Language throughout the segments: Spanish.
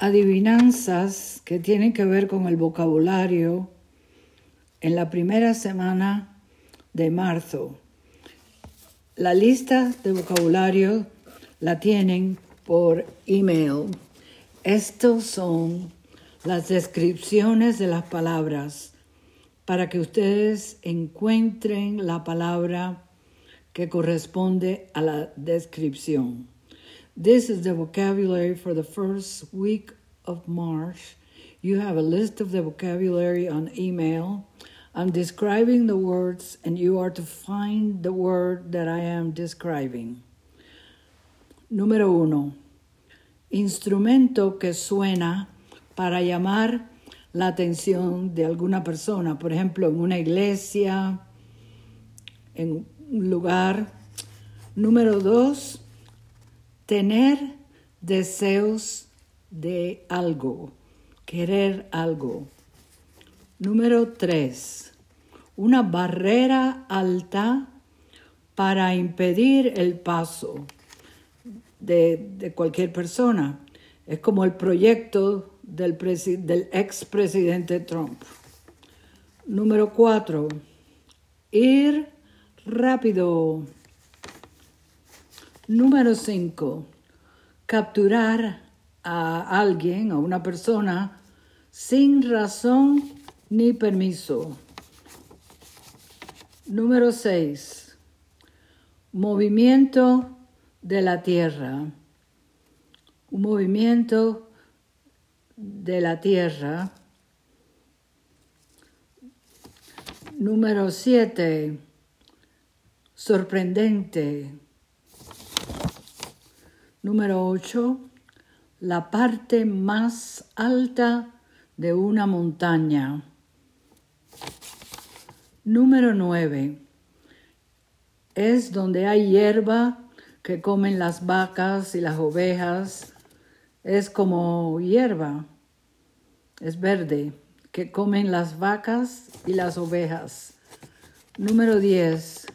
adivinanzas que tienen que ver con el vocabulario en la primera semana de marzo. La lista de vocabulario la tienen por email. Estos son las descripciones de las palabras para que ustedes encuentren la palabra que corresponde a la descripción. This is the vocabulary for the first week of March. You have a list of the vocabulary on email. I'm describing the words, and you are to find the word that I am describing. Número uno. Instrumento que suena para llamar la atención de alguna persona, por ejemplo, en una iglesia, en un lugar. Número dos tener deseos de algo, querer algo. Número tres, una barrera alta para impedir el paso de, cualquier persona. Es como el proyecto del, del expresidente Trump. Número cuatro, ir rápido. Número 5. Capturar a alguien, a una persona, sin razón ni permiso. Número 6. Movimiento de la tierra. Un movimiento de la tierra. Número 7. Sorprendente. Número 8. La parte más alta de una montaña. Número 9. Es donde hay hierba que comen las vacas y las ovejas. Es como hierba. Es verde que comen las vacas y las ovejas. Número 10.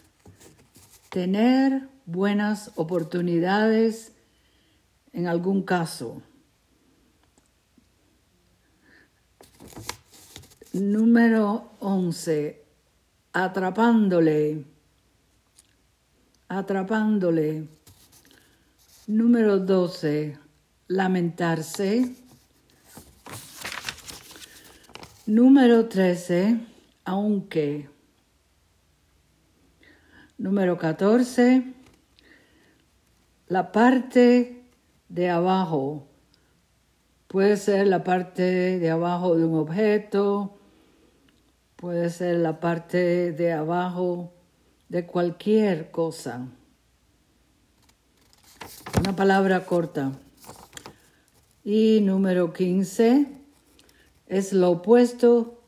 Tener buenas oportunidades en algún caso. Número 11. Atrapándole. Atrapándole. Número 12. Lamentarse. Número 13. Aunque. Número 14. La parte de abajo. Puede ser la parte de abajo de un objeto, puede ser la parte de abajo de cualquier cosa. Una palabra corta. Y número 15 es lo opuesto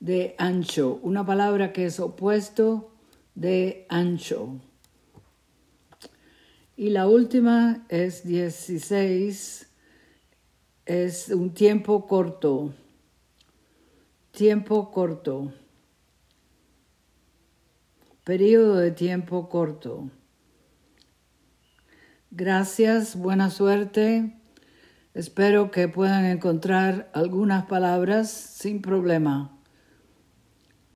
de ancho. Una palabra que es opuesto de ancho. Y la última es 16, es un tiempo corto, tiempo corto, periodo de tiempo corto. Gracias, buena suerte. Espero que puedan encontrar algunas palabras sin problema.